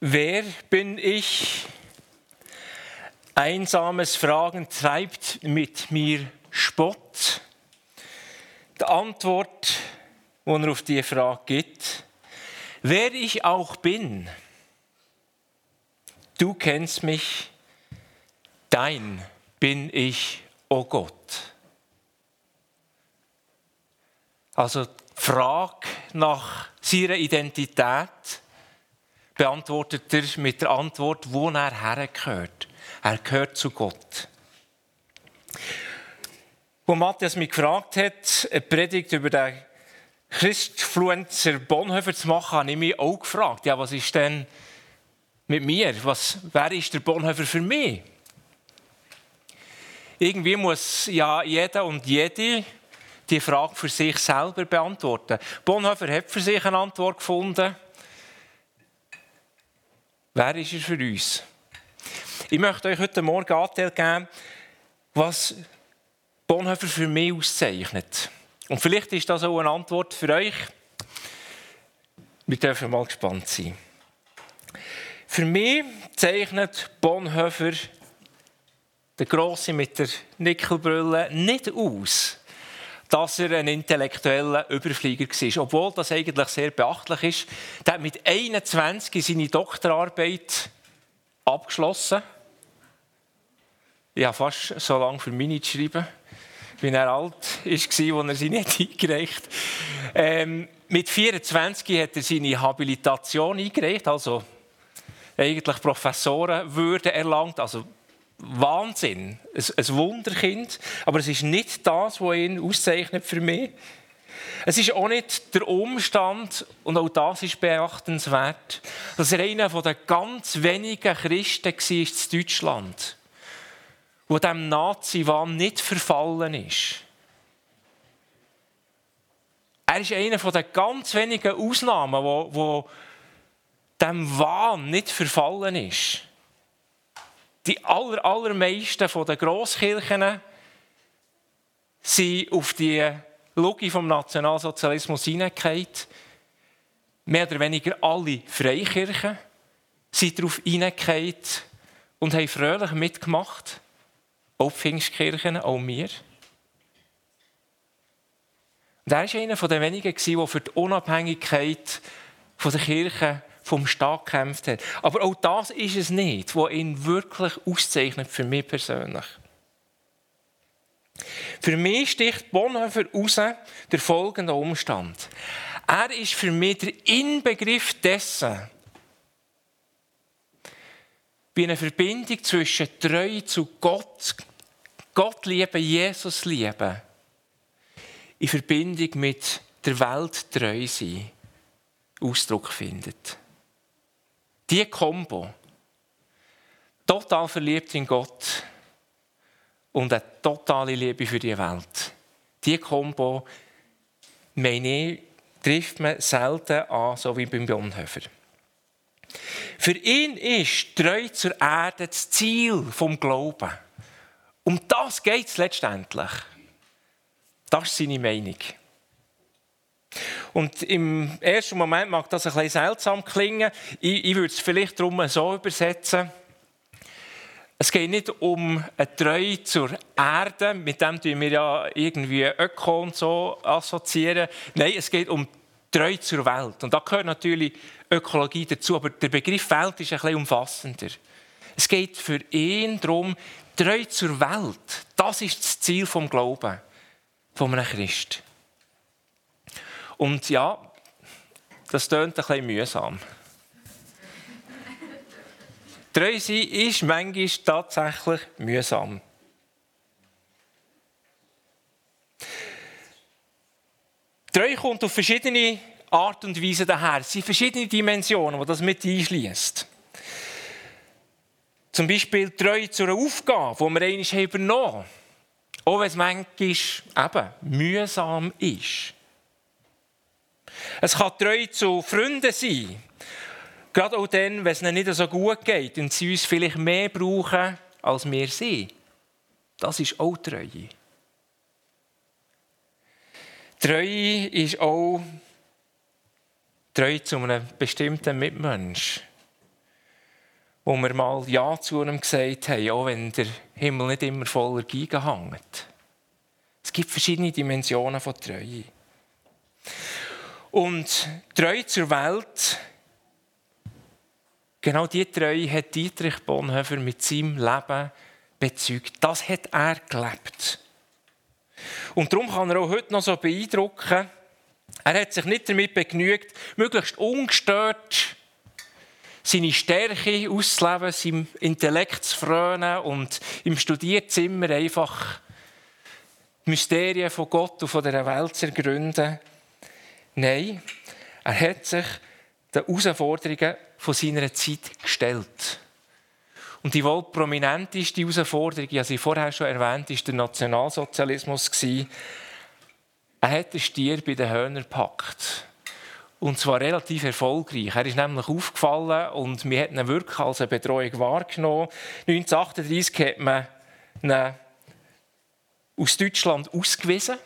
Wer bin ich? Einsames Fragen treibt mit mir Spott. Die Antwort, die er auf die Frage gibt, wer ich auch bin, du kennst mich, dein bin ich, o oh Gott. Also die Frage nach seiner Identität beantwortet er mit der Antwort, wo er hergehört. Er gehört zu Gott. Wo Matthias mich gefragt hat, eine Predigt über den Christfluencer Bonhoeffer zu machen, habe ich mich auch gefragt, ja, was ist denn mit mir? Was, wer ist der Bonhoeffer für mich? Irgendwie muss ja jeder und jede die Frage für sich selber beantworten. Bonhoeffer hat für sich eine Antwort gefunden. Wer ist er für uns? Ich möchte euch heute Morgen Anteil geben, was Bonhoeffer für mich auszeichnet. Und vielleicht ist das auch eine Antwort für euch. Wir dürfen mal gespannt sein. Für mich zeichnet Bonhoeffer, der Grosse mit der Nickelbrille, nicht aus, dass er ein intellektueller Überflieger war. Obwohl das eigentlich sehr beachtlich ist. Er hat mit 21 seine Doktorarbeit abgeschlossen. Ich habe fast so lange für mich geschrieben, wie er alt war, als er sie nicht eingereicht hat. Ähm, mit 24 hat er seine Habilitation eingereicht, also eigentlich Professorenwürde erlangt, also Wahnsinn, ein, ein Wunderkind. Aber es ist nicht das, was ihn auszeichnet für mich. Es ist auch nicht der Umstand, und auch das ist beachtenswert, dass er einer der ganz wenigen Christen war in Deutschland, wo dem Nazi-Wahn nicht verfallen ist. Er ist einer der ganz wenigen Ausnahmen, wo, wo dem Wahn nicht verfallen ist die aller, allermeisten von den Grosskirchen sind auf die Logik vom Nationalsozialismus hineingefallen. Mehr oder weniger alle Freikirchen sind darauf hineingefallen und haben fröhlich mitgemacht. Auch Pfingstkirchen, auch wir. Und er war einer der wenigen, der für die Unabhängigkeit der Kirche vom Staat gekämpft hat. Aber auch das ist es nicht, was ihn wirklich auszeichnet, für mich persönlich. Für mich sticht Bonhoeffer raus der folgende Umstand. Er ist für mich der Inbegriff dessen, wie eine Verbindung zwischen Treue zu Gott, Gott lieben, Jesus lieben, in Verbindung mit der Welt treu sein, Ausdruck findet. Die Kombo, total verliebt in Gott und eine totale Liebe für die Welt, die Kombo, meine ich, trifft man selten an, so wie beim Bonhoeffer. Für ihn ist treu zur Erde das Ziel vom Glauben. Um das geht es letztendlich. Das ist seine Meinung. Und im ersten Moment mag das ein bisschen seltsam klingen. Ich, ich würde es vielleicht darum so übersetzen. Es geht nicht um eine Treue zur Erde, mit dem wir ja irgendwie Öko und so assoziieren. Nein, es geht um Treue zur Welt. Und da gehört natürlich Ökologie dazu, aber der Begriff Welt ist ein bisschen umfassender. Es geht für ihn darum, treu zur Welt. Das ist das Ziel vom Glauben von einem Christ. Und ja, das tönt ein bisschen mühsam. Treu sein ist manchmal tatsächlich mühsam. Treu kommt auf verschiedene Art und Weise daher. Es sind verschiedene Dimensionen, die das mit einschließt. Zum Beispiel treu zu einer Aufgabe, die wir einmal übernommen haben. Auch wenn es manchmal eben mühsam ist. Es kann treu zu Freunden sein. Gerade auch dann, wenn es ihnen nicht so gut geht und sie uns vielleicht mehr brauchen, als wir sie. Das ist auch Treue. Treue ist auch treu zu einem bestimmten Mitmensch. wo wir mal Ja zu ihm gesagt haben, auch wenn der Himmel nicht immer voller Giga hängt. Es gibt verschiedene Dimensionen von Treue. Und Treue zur Welt, genau diese Treue hat Dietrich Bonhoeffer mit seinem Leben bezeugt. Das hat er gelebt. Und darum kann er auch heute noch so beeindrucken. Er hat sich nicht damit begnügt, möglichst ungestört seine Stärke auszuleben, seinem Intellekt zu frönen und im Studierzimmer einfach die Mysterien von Gott und von der Welt zu ergründen. Nein, er hat sich den Herausforderungen von seiner Zeit gestellt. Und die wohl prominenteste Herausforderung, die ich vorher schon erwähnt war der Nationalsozialismus. Er hat den Stier bei den Hörnern gepackt. Und zwar relativ erfolgreich. Er ist nämlich aufgefallen und wir hat ihn wirklich als eine Betreuung wahrgenommen. 1938 hat man ihn aus Deutschland ausgewiesen.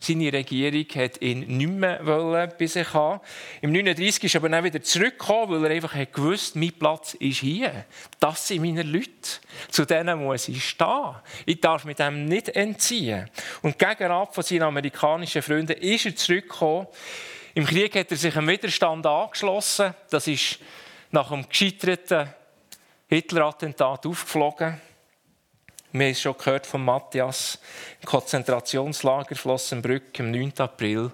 Seine Regierung hat ihn nicht mehr bei sich haben. Im 1939 ist er aber dann wieder zurückgekommen, weil er einfach gewusst mein Platz ist hier. Das sind meine Leute. Zu denen muss ich stehen. Ich darf mit dem nicht entziehen. Und gegenab von seinen amerikanischen Freunden ist er zurückgekommen im Krieg hat er sich einem Widerstand angeschlossen. Das ist nach dem gescheiterten Hitler-Attentat aufgeflogen. Wir haben es schon gehört von Matthias. Im Konzentrationslager Flossenbrück am 9. April.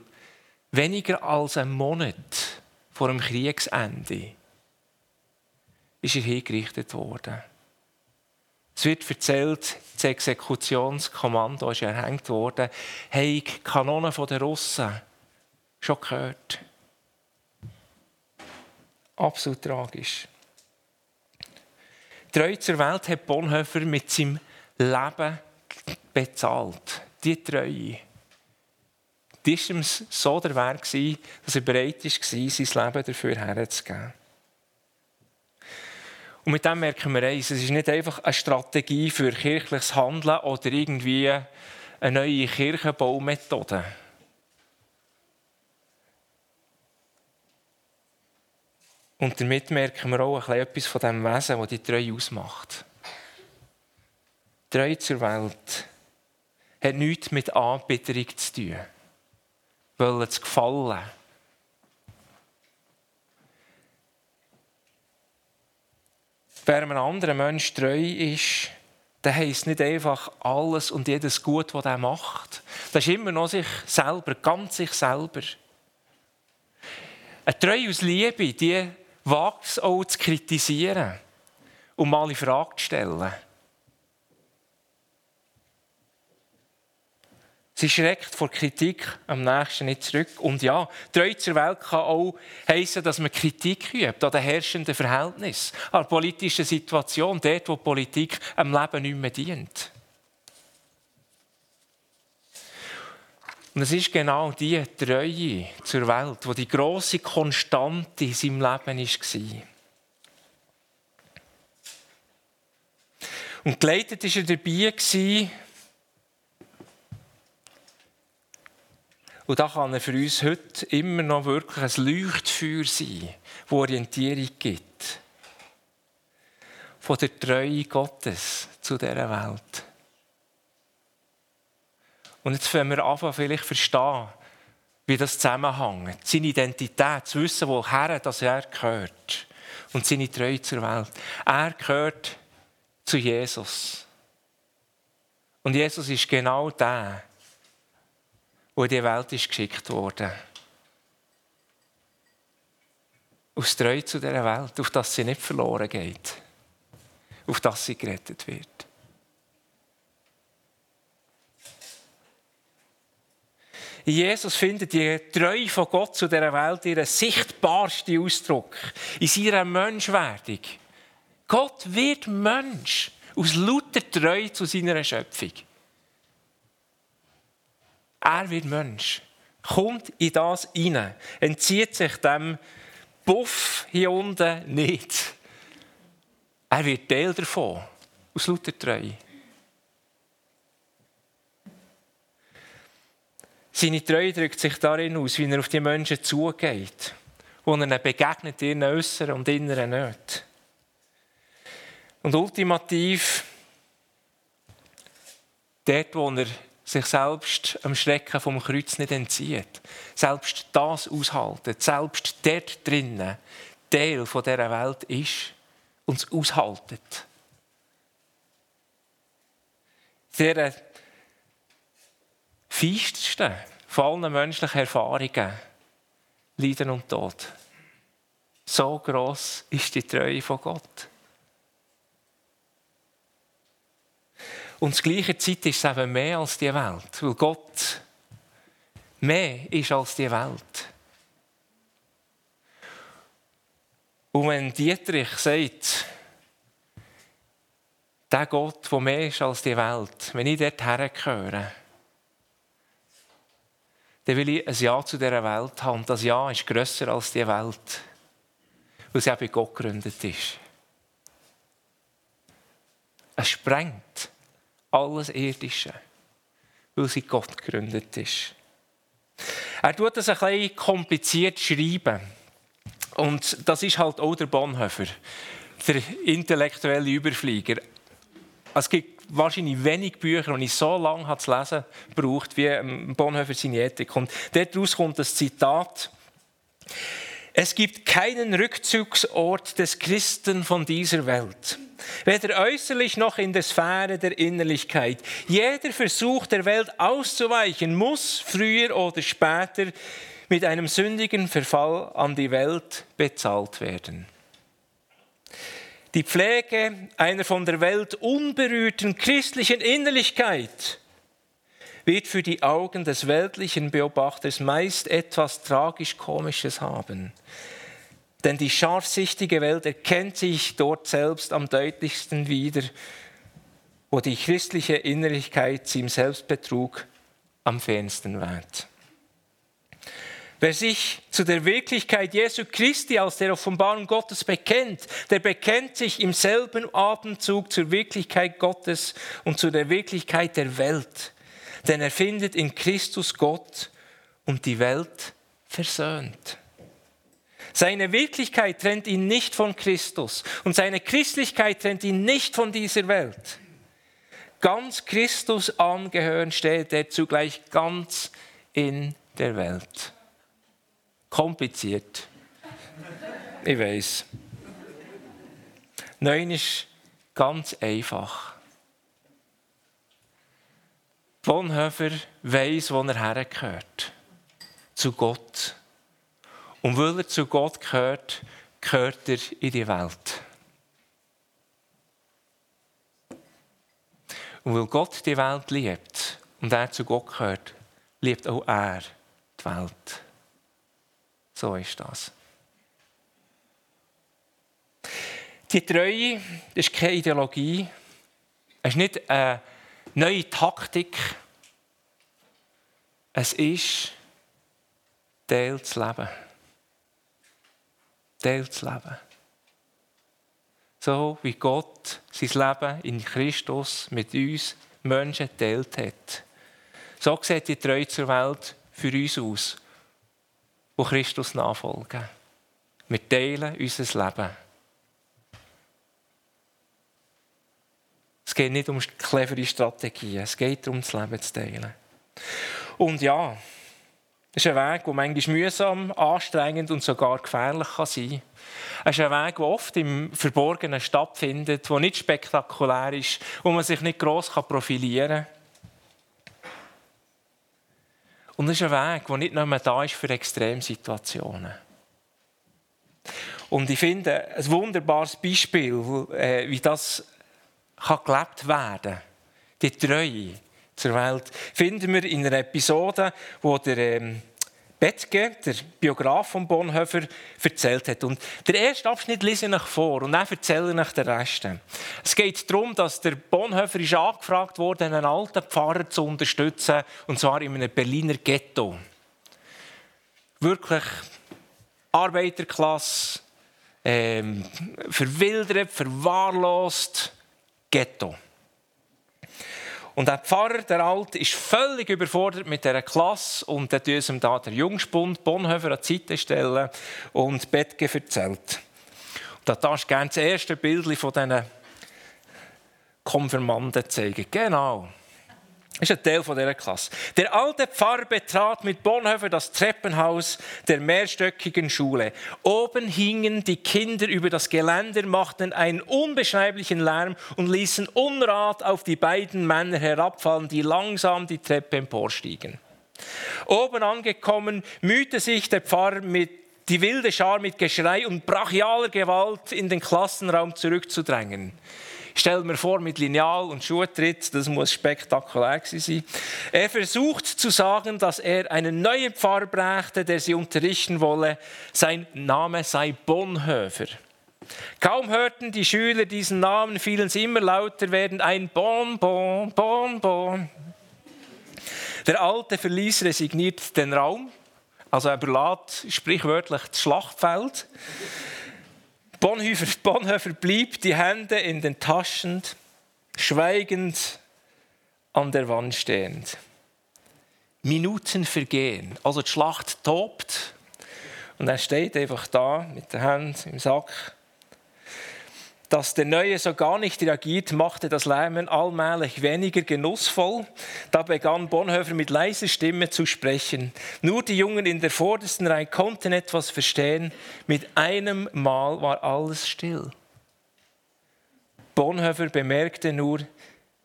Weniger als einen Monat vor dem Kriegsende ist er hingerichtet worden. Es wird erzählt, das Exekutionskommando ist erhängt worden, hey, Kanonen der Russen schon gehört. Absolut tragisch. Treu zur Welt hat Bonhoeffer mit seinem Leben bezahlt. Die Treue. Die war ihm so der Wert, dass er bereit war, sein Leben dafür herzugeben. Und mit dem merken wir eins, es ist nicht einfach eine Strategie für kirchliches Handeln oder irgendwie eine neue Kirchenbaumethode. Und damit merken wir auch ein etwas von dem Wesen, das die Treue ausmacht. Treue zur Welt hat nichts mit Anbieterung zu tun. Wollen zu gefallen. Wer einem anderen Menschen treu ist, der heisst nicht einfach alles und jedes Gut, was er macht. Das ist immer noch sich selber, ganz sich selber. Eine Treue aus Liebe, die wagt es auch zu kritisieren und mal in Frage zu stellen. Sie schreckt vor Kritik am nächsten nicht zurück. Und ja, treu zur Welt kann auch heißen, dass man Kritik übt an den herrschenden Verhältnissen, an der politischen Situation, dort, wo Politik am Leben nicht mehr dient. Und es ist genau die Treue zur Welt, die die große Konstante in seinem Leben war. Und geleitet war er dabei. Und da kann er für uns heute immer noch wirklich ein Leuchtfeuer sein, das Orientierung gibt. Von der Treue Gottes zu dieser Welt. Und jetzt können wir anfangen, vielleicht verstehen, wie das zusammenhängt. Seine Identität, zu wissen, woher dass er gehört. Und seine Treue zur Welt. Er gehört zu Jesus. Und Jesus ist genau der, wo in die Welt ist geschickt wurde. Aus Treue zu dieser Welt, auf dass sie nicht verloren geht. Auf dass sie gerettet wird. In Jesus findet die Treue von Gott zu dieser Welt ihren sichtbarsten Ausdruck in seiner Menschwerdung. Gott wird Mensch aus lauter Treue zu seiner Schöpfung. Er wird Mensch, kommt in das hinein, entzieht sich dem Buff hier unten nicht. Er wird Teil davon, aus lauter Treue. Seine Treue drückt sich darin aus, wie er auf die Menschen zugeht, wo er ihnen begegnet, ihren äußeren und inneren Nöten. Und ultimativ, dort, wo er sich selbst am Schrecken vom Kreuz nicht entzieht, selbst das aushalten, selbst dort drinnen Teil von dieser Welt ist und es aushaltet. Der feistesten von allen menschlichen Erfahrungen, Leiden und Tod. So groß ist die Treue von Gott. Und zur gleichen Zeit ist es eben mehr als die Welt, weil Gott mehr ist als die Welt. Und wenn Dietrich sagt, der Gott, der mehr ist als die Welt, wenn ich dort hergehöre, dann will ich ein Ja zu dieser Welt haben. Das Ja ist grösser als die Welt, weil sie auch bei Gott gegründet ist. Es sprengt alles Irdische, weil sie Gott gegründet ist. Er tut das ein bisschen kompliziert schreiben. Und das ist halt auch der Bonhoeffer, der intellektuelle Überflieger. Es gibt wahrscheinlich wenig Bücher, die ich so lange zu lesen braucht wie ähm, Bonhoeffer seine Ethik. Und daraus kommt das Zitat. Es gibt keinen Rückzugsort des Christen von dieser Welt, weder äußerlich noch in der Sphäre der Innerlichkeit. Jeder Versuch der Welt auszuweichen muss früher oder später mit einem sündigen Verfall an die Welt bezahlt werden. Die Pflege einer von der Welt unberührten christlichen Innerlichkeit wird für die Augen des weltlichen Beobachters meist etwas tragisch-komisches haben. Denn die scharfsichtige Welt erkennt sich dort selbst am deutlichsten wieder, wo die christliche Innerlichkeit sie im Selbstbetrug am fernsten währt. Wer sich zu der Wirklichkeit Jesu Christi aus der Offenbarung Gottes bekennt, der bekennt sich im selben Atemzug zur Wirklichkeit Gottes und zu der Wirklichkeit der Welt. Denn er findet in Christus Gott und die Welt versöhnt. Seine Wirklichkeit trennt ihn nicht von Christus und seine Christlichkeit trennt ihn nicht von dieser Welt. Ganz Christus angehören steht er zugleich ganz in der Welt. Kompliziert. Ich weiß. Neun ist ganz einfach. Bonhoeffer weiß, wo er hergehört. Zu Gott. Und weil er zu Gott gehört, gehört er in die Welt. Und weil Gott die Welt liebt und er zu Gott gehört, liebt auch er die Welt. So ist das. Die Treue ist keine Ideologie. Es ist nicht eine neue Taktik. Es ist Teil zu leben. Teil zu leben. So wie Gott sein Leben in Christus mit uns Menschen teilt hat. So sieht die Treue zur Welt für uns aus die Christus nachfolgen. Wir teilen unser Leben. Geht nicht um clevere Strategien, es geht darum, das Leben zu teilen. Und ja, es ist ein Weg, der manchmal mühsam, anstrengend und sogar gefährlich kann sein kann. Es ist ein Weg, der oft im Verborgenen stattfindet, der nicht spektakulär ist, wo man sich nicht gross profilieren kann. Und es ist ein Weg, der nicht nur da ist für Extremsituationen. Und ich finde, ein wunderbares Beispiel, äh, wie das kann gelebt werden die Treue zur Welt, finden wir in einer Episode, wo der ähm, Bettge, der Biograf von Bonhoeffer, erzählt hat. Und der erste Abschnitt lese ich vor und dann erzähle ich den Rest. Es geht darum, dass der Bonhoeffer ist angefragt wurde, einen alten Pfarrer zu unterstützen, und zwar in einem Berliner Ghetto. Wirklich Arbeiterklasse, ähm, verwildert, verwahrlost, Ghetto. Und der Pfarrer, der Alte, ist völlig überfordert mit dieser Klasse und dann tun ihm da der Jungspund Bonhoeffer an die Seite stellen und Bettge erzählt. Und da ist gerne das erste Bild von diesen Konfirmanden zeigen. Genau. Das ist ein Teil dieser Klasse. Der alte Pfarrer betrat mit Bonhoeffer das Treppenhaus der mehrstöckigen Schule. Oben hingen die Kinder über das Geländer, machten einen unbeschreiblichen Lärm und ließen Unrat auf die beiden Männer herabfallen, die langsam die Treppe emporstiegen. Oben angekommen, mühte sich der Pfarrer mit die wilde Schar mit Geschrei und brachialer Gewalt in den Klassenraum zurückzudrängen. Stell mir vor, mit Lineal und Schuhtritt, das muss spektakulär sein. Er versucht zu sagen, dass er einen neuen Pfarrer brächte, der sie unterrichten wolle. Sein Name sei Bonhoeffer. Kaum hörten die Schüler diesen Namen, fielen sie immer lauter werden. Ein Bon, Bon, Bon, Bon. Der Alte verließ resigniert den Raum. Also er überlässt sprichwörtlich das Schlachtfeld. Bonhoeffer, Bonhoeffer blieb die Hände in den Taschen, schweigend an der Wand stehend. Minuten vergehen, also die Schlacht tobt. Und er steht einfach da mit der Hand im Sack dass der Neue so gar nicht reagiert, machte das Lärmen allmählich weniger genussvoll. Da begann Bonhoeffer mit leiser Stimme zu sprechen. Nur die Jungen in der vordersten Reihe konnten etwas verstehen. Mit einem Mal war alles still. Bonhoeffer bemerkte nur,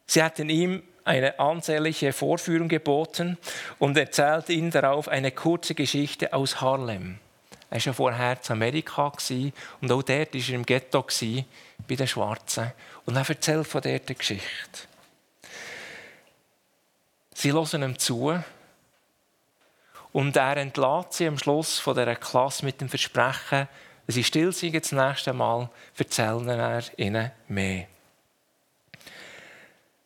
sie hatten ihm eine ansehnliche Vorführung geboten und erzählte ihnen darauf eine kurze Geschichte aus Harlem. Er war ja vorher in Amerika und auch dort war er im Ghetto bei den Schwarzen. Und er erzählt von dieser Geschichte. Sie hören ihm zu und er entlädt sie am Schluss von dieser Klasse mit dem Versprechen, wenn sie still sind das nächste Mal, erzählen er ihnen mehr.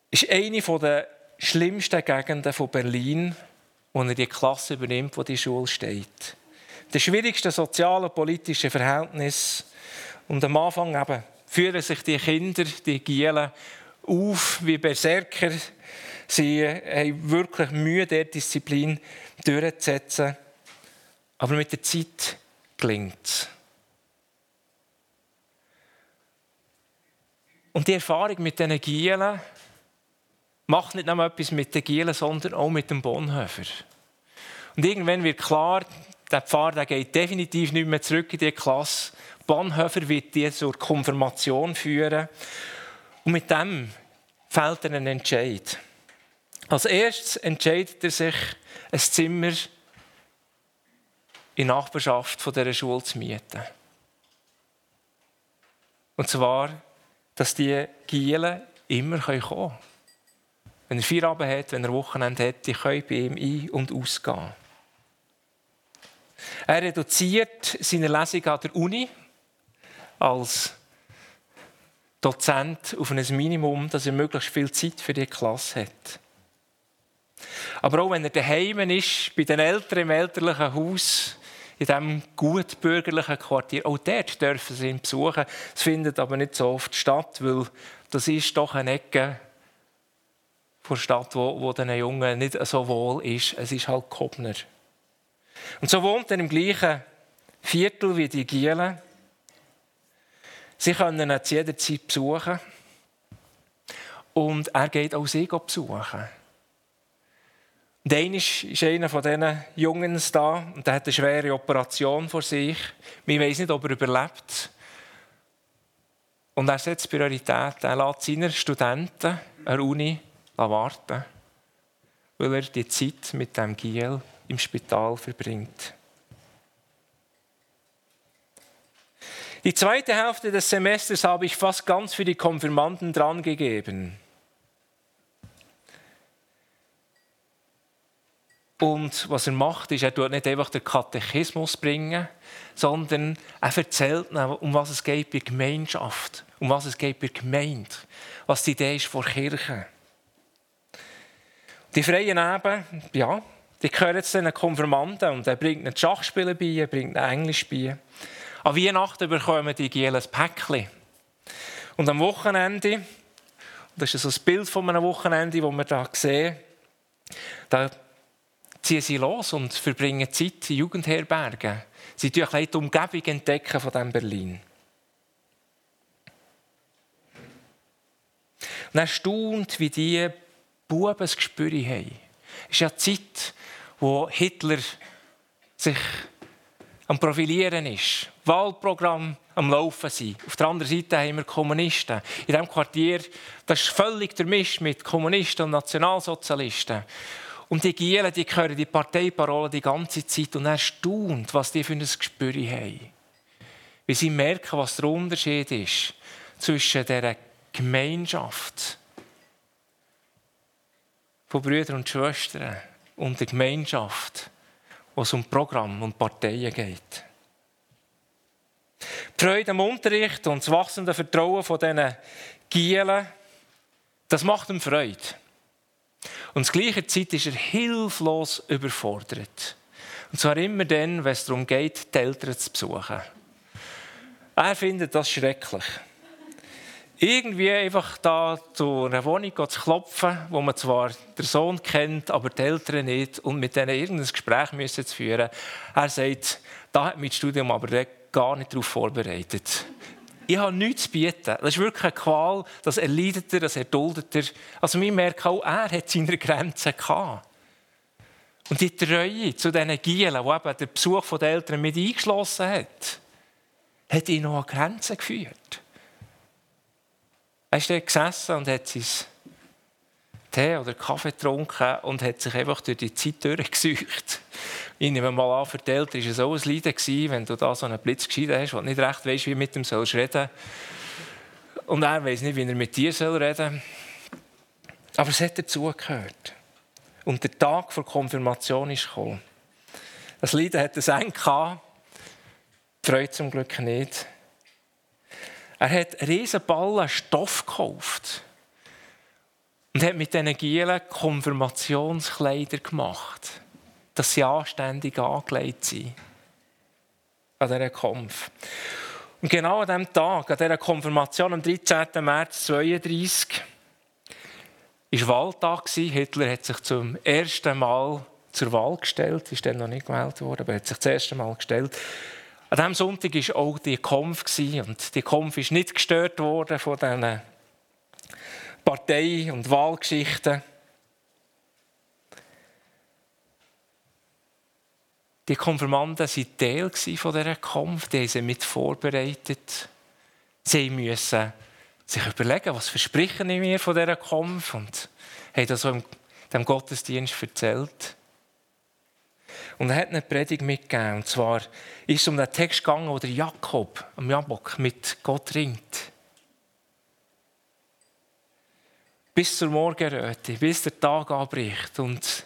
Das ist eine der schlimmsten Gegenden von Berlin, wo er die Klasse übernimmt, wo die Schule steht. Das schwierigste soziale und politische Verhältnis. Und am Anfang eben führen sich die Kinder, die Gielen, auf wie Berserker. Sie haben wirklich Mühe, der Disziplin durchzusetzen. Aber mit der Zeit gelingt es. Und die Erfahrung mit diesen Gielen macht nicht nur etwas mit den Gielen, sondern auch mit dem Bonhoeffer. Und irgendwann wird klar, der Pfarrer der geht definitiv nicht mehr zurück in die Klasse. Bonhoeffer wird die zur Konfirmation führen. Und mit dem fällt er einen Entscheid. Als erstes entscheidet er sich, ein Zimmer in Nachbarschaft von dieser Schule zu mieten. Und zwar, dass die Gielen immer kommen können. Wenn er Feierabend hat, wenn er Wochenende hat, die können bei ihm ein- und ausgehen. Er reduziert seine Lesung an der Uni als Dozent auf ein Minimum, dass er möglichst viel Zeit für die Klasse hat. Aber auch wenn er daheim ist, bei den Eltern im elterlichen Haus, in diesem gut bürgerlichen Quartier, auch dort dürfen sie ihn besuchen. Es findet aber nicht so oft statt, weil das ist doch eine Ecke der Stadt, wo, wo den Jungen nicht so wohl ist. Es ist halt Kobner. Und so wohnt er im gleichen Viertel wie die Gielen. Sie können ihn zu jeder Zeit besuchen. Und er geht auch sie besuchen. Und einer ist einer von diesen Jungen da und der hat eine schwere Operation vor sich. Wir wissen nicht, ob er überlebt. Und er setzt Priorität. Er lässt seine Studenten an der Uni warten, weil er die Zeit mit dem Giel im Spital verbringt. Die zweite Hälfte des Semesters habe ich fast ganz für die Konfirmanden drangegeben. Und was er macht, ist, er tut nicht einfach den Katechismus bringen, sondern er erzählt, um was es geht bei Gemeinschaft, um was es geht bei Gemeinde, was die Idee ist vor Kirche. Die freien Eben, ja, die gehören zu den Konfirmanden und er bringt ihnen Schachspiele bei, er bringt ihnen Englisch bei. An Weihnachten bekommen die Gielen ein Päckchen. Und am Wochenende, das ist so ein Bild von einem Wochenende, das wir hier sehen, da ziehen sie los und verbringen Zeit in Jugendherbergen. Sie entdecken die Umgebung entdecken von diesem Berlin. Und er staunt, wie die Buben ein Gespür haben. Es ist ja Zeit, wo Hitler sich am Profilieren ist. Wahlprogramm am Laufen sind. Auf der anderen Seite haben wir Kommunisten. In diesem Quartier, das ist völlig der Misch mit Kommunisten und Nationalsozialisten. Und die Gielen, die hören die Parteiparole die ganze Zeit und erstaunt, was die für ein Gespür haben. Wie sie merken, was der Unterschied ist zwischen dieser Gemeinschaft von Brüdern und Schwestern und der Gemeinschaft, wo es um Programm und Parteien geht. Die Freude am Unterricht und das wachsende Vertrauen von diesen Gielen, das macht ihm Freude. Und zur gleichen Zeit ist er hilflos überfordert. Und zwar immer dann, wenn es darum geht, die Eltern zu besuchen. Er findet das schrecklich. Irgendwie einfach da zu einer Wohnung zu klopfen, wo man zwar den Sohn kennt, aber die Eltern nicht, und mit denen irgendein Gespräch müssen zu führen. Er sagt, da hat mein Studium aber gar nicht darauf vorbereitet. Ich habe nichts zu bieten. Das ist wirklich eine Qual, das erleidet er, das erduldet er. Also wir merken auch, er hat seine Grenzen gehabt. Und die Treue zu diesen Gielen, die eben den Besuch der Eltern mit eingeschlossen hat, hat ihn noch an Grenzen geführt. Er ist dort gesessen und hat sein Tee oder Kaffee getrunken und hat sich einfach durch die Zeit durchgesucht. Ich nehme mal an, für die Eltern war es auch ein Leiden, wenn du da so einen Blitz geschieden hast, und nicht recht weißt, wie du mit ihm sollst reden Und er weiß nicht, wie er mit dir soll reden Aber es hat dazugehört. Und der Tag der Konfirmation ist gekommen. Das Leiden hat ein Ende gehabt, die Freude zum Glück nicht. Er hat riesen Ballen Stoff gekauft und hat mit diesen Gielen Konfirmationskleider gemacht dass sie anständig angelegt sind. An diesem Kampf. Und genau an diesem Tag, an dieser Konfirmation am 13. März 1932, war Wahltag. Hitler hat sich zum ersten Mal zur Wahl gestellt. Ist dann noch nicht gewählt worden, aber er hat sich das erste Mal gestellt. An diesem Sonntag war auch die Kampf. Und die Kampf ist nicht gestört worden von diesen Partei- und Wahlgeschichten. Die Konfirmanden waren Teil dieser Kampf, die haben sie mit vorbereitet. Sie mussten sich überlegen, was verspreche ich mir von dieser Kampf und haben das so im Gottesdienst erzählt. Und er hat eine Predigt mitgegeben. Und zwar ist es um den Text gegangen, wo der Jakob am Jabok mit Gott ringt. Bis zur Morgenröte, bis der Tag anbricht. Und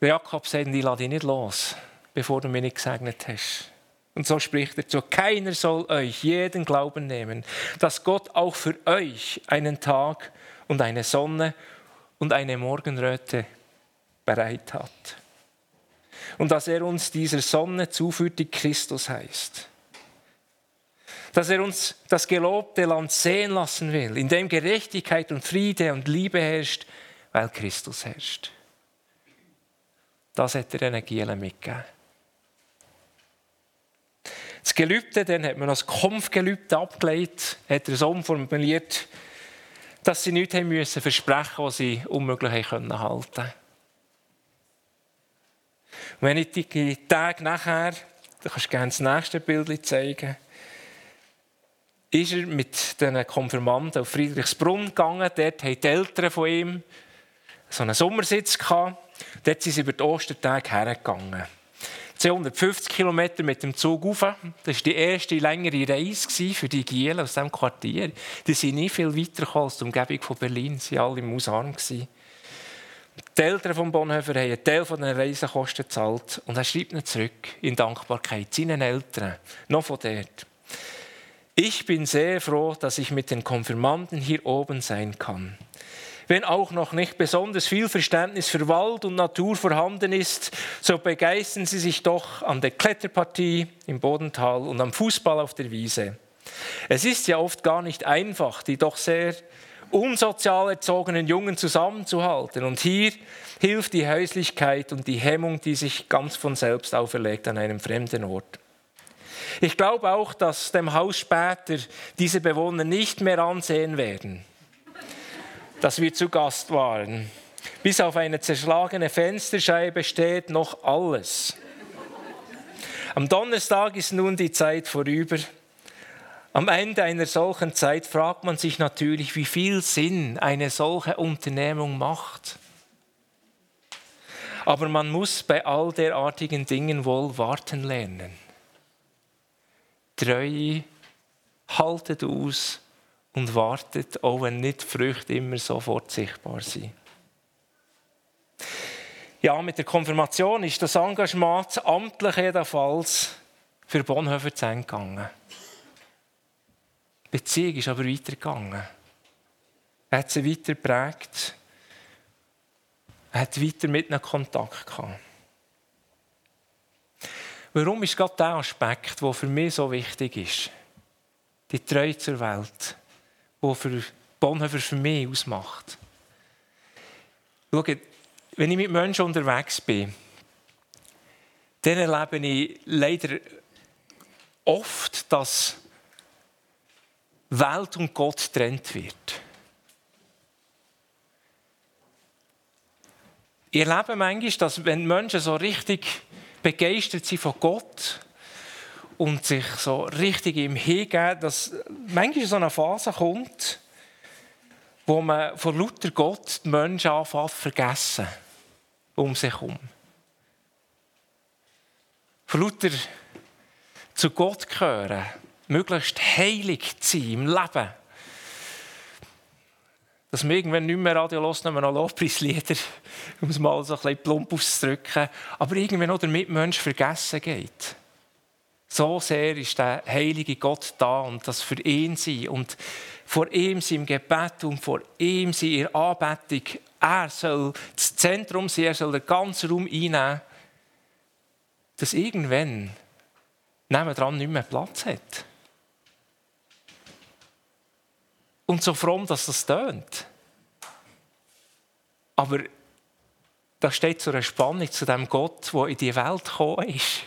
der Jakob sagt, ich lasse dich nicht los, bevor du mich nicht gesegnet hast. Und so spricht er zu, keiner soll euch jeden Glauben nehmen, dass Gott auch für euch einen Tag und eine Sonne und eine Morgenröte bereit hat. Und dass er uns dieser Sonne zuführt, die Christus heißt. Dass er uns das gelobte Land sehen lassen will, in dem Gerechtigkeit und Friede und Liebe herrscht, weil Christus herrscht. Das hat er den Gielen mitgegeben. Das Gelübde, dann hat man das Kampfgelübde abgelegt, hat er so umformuliert, dass sie nichts haben müssen versprechen, was sie unmöglich halten konnten. Wenn ich die Tage nachher, da kannst du gerne das nächste Bild zeigen, ist er mit den Konfirmanden auf Friedrichsbrunn gegangen. Dort haben die Eltern von ihm so einen Sommersitz gehabt. Dort sind sie über die Ostertage hergegangen. 250 Kilometer mit dem Zug rauf. Das war die erste längere Reise für die Gielen aus diesem Quartier. Die sind nie viel weiter als die Umgebung von Berlin. Sie waren alle im Ausarm. Die Eltern von Bonhoeffer haben einen Teil der Reisekosten gezahlt. Und er schreibt ihnen zurück in Dankbarkeit seinen Eltern, noch von dort. Ich bin sehr froh, dass ich mit den Konfirmanden hier oben sein kann. Wenn auch noch nicht besonders viel Verständnis für Wald und Natur vorhanden ist, so begeistern Sie sich doch an der Kletterpartie im Bodental und am Fußball auf der Wiese. Es ist ja oft gar nicht einfach, die doch sehr unsozial erzogenen Jungen zusammenzuhalten. Und hier hilft die Häuslichkeit und die Hemmung, die sich ganz von selbst auferlegt an einem fremden Ort. Ich glaube auch, dass dem Haus später diese Bewohner nicht mehr ansehen werden. dass wir zu Gast waren. Bis auf eine zerschlagene Fensterscheibe steht noch alles. Am Donnerstag ist nun die Zeit vorüber. Am Ende einer solchen Zeit fragt man sich natürlich, wie viel Sinn eine solche Unternehmung macht. Aber man muss bei all derartigen Dingen wohl warten lernen. Treue haltet aus und wartet, auch wenn nicht Früchte immer sofort sichtbar sind. Ja, mit der Konfirmation ist das Engagement, das amtliche jedenfalls, für Bonhoeffer zu Ende gegangen. Beziehung ist aber weitergegangen. Er hat sie weiter geprägt. Er hat weiter mit ihnen Kontakt gehabt. Warum ist gerade der Aspekt, der für mich so wichtig ist? Die Treue zur Welt, die für Bonhoeffer für mich ausmacht. Schaut, wenn ich mit Menschen unterwegs bin, dann erlebe ich leider oft, dass Welt und Gott getrennt wird. Ich erlebe manchmal, dass wenn Menschen so richtig begeistert sind von Gott und sich so richtig ihm hingeben, dass manchmal so eine Phase kommt, wo man vor lauter Gott die Menschen anfängt vergessen um sich herum. Von lauter zu Gott gehören, möglichst heilig zu sein im Leben. Dass wir irgendwann nicht mehr Radio hören, noch Lobpreislieder, um es mal so ein bisschen plump auszudrücken, aber irgendwann noch der Mitmensch vergessen geht. So sehr ist der heilige Gott da und das für ihn sein und vor ihm sein Gebet und vor ihm sein in Anbetung. Er soll das Zentrum sein, er soll den ganzen Raum einnehmen, dass irgendwann nebendran nicht mehr Platz hat. Und so fromm, dass das tönt. Aber da steht so eine Spannung zu dem Gott, der in die Welt gekommen ist,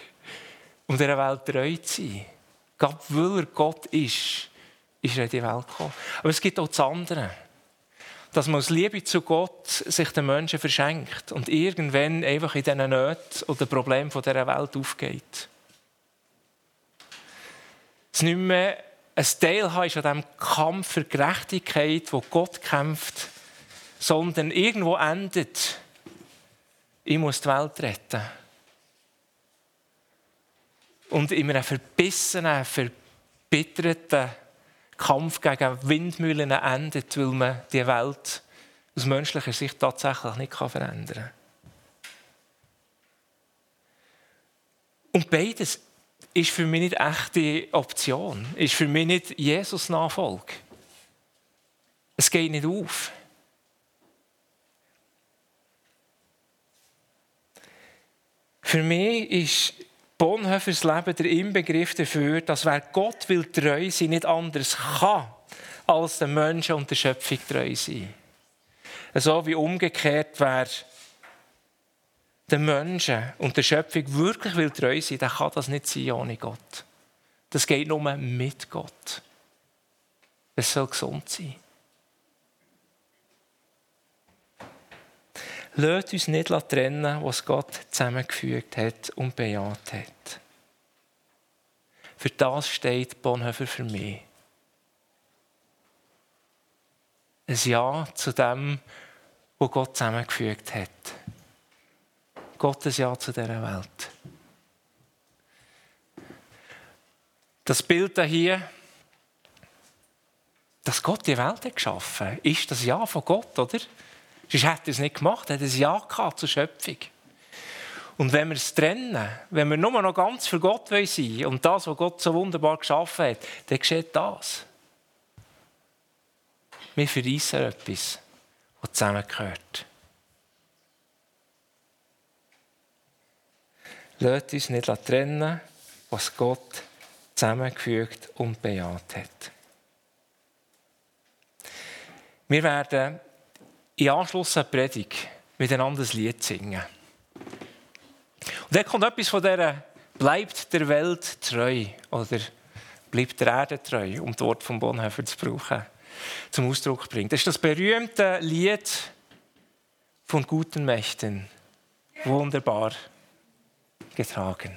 um dieser Welt treu zu sein. Gerade weil er Gott ist, ist er in die Welt gekommen. Aber es gibt auch das andere. Dass man aus Liebe zu Gott sich den Menschen verschenkt und irgendwann einfach in diesen Nöten oder Problemen dieser Welt aufgeht. Es nicht mehr ein Teil ist an diesem Kampf für Gerechtigkeit, wo Gott kämpft, sondern irgendwo endet, ich muss die Welt retten. Und in einem verbissenen, verbitterten Kampf gegen Windmühlen endet, weil man die Welt aus menschlicher Sicht tatsächlich nicht verändern kann. Und beides ist für mich nicht echte Option, ist für mich nicht Jesus-Nachfolge. Es geht nicht auf. Für mich ist Bonhoeffers Leben der Inbegriff dafür, dass wer Gott will treu sein, nicht anders kann, als den Menschen und der Schöpfung treu sein. So wie umgekehrt, wer den Menschen und der Schöpfung wirklich will treu sein, dann kann das nicht sein ohne Gott. Das geht nur mit Gott. Es soll gesund sein. Lasst uns nicht trennen, was Gott zusammengefügt hat und bejaht hat. Für das steht Bonhoeffer für mich. Ein Ja zu dem, was Gott zusammengefügt hat. Gottes Ja zu dieser Welt. Das Bild hier, dass Gott die Welt hat geschaffen hat, ist das Ja von Gott, oder? Sonst hätte er es nicht gemacht, er hat ein Ja gehabt zur Schöpfung. Und wenn wir es trennen, wenn wir nur noch ganz für Gott sein wollen und das, was Gott so wunderbar geschaffen hat, dann geschieht das. Wir verreissen etwas, was zusammengehört. Lasst uns nicht trennen, was Gott zusammengefügt und bejaht hat. Wir werden in Anschluss an die Predigt miteinander ein Lied singen. Und dann kommt etwas von dieser «Bleibt der Welt treu» oder «Bleibt der Erde treu», um das Wort von Bonhoeffer zu brauchen. zum Ausdruck bringt. Das ist das berühmte Lied von guten Mächten. Wunderbar getragen.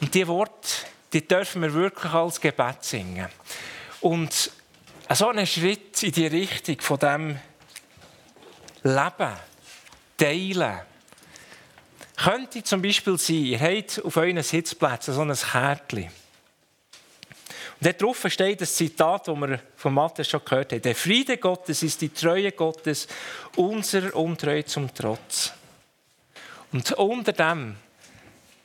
Und die Worte, die dürfen wir wirklich als Gebet singen. Und so ein Schritt in die Richtung von dem Leben, Teilen, könnte zum Beispiel sein, ihr habt auf euren Sitzplätzen so ein Kärtchen. Und dort drauf steht das Zitat, das wir von Matthäus schon gehört haben. Der Friede Gottes ist die Treue Gottes, unser Untreue zum Trotz. Und unter dem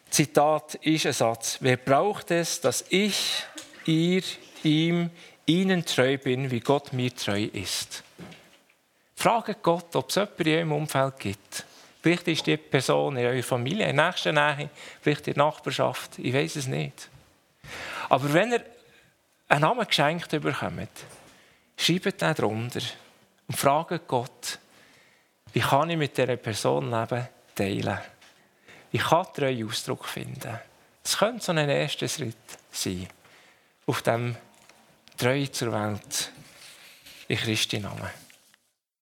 Zitat ist ein Satz. Wer braucht es, dass ich, ihr, ihm, ihnen treu bin, wie Gott mir treu ist? Frage Gott, ob es jemanden in eurem Umfeld gibt. Vielleicht ist die Person in eurer Familie, in der nächsten Nähe, vielleicht in der Nachbarschaft. Ich weiß es nicht. Aber wenn ihr einen Namen geschenkt bekommt, schreibt den drunter und fragt Gott, wie kann ich mit dieser Person leben, teilen? Wie kann treuen Ausdruck finden? Das könnte so ein erster Schritt sein, auf dem Treue zur Welt in Christi Namen.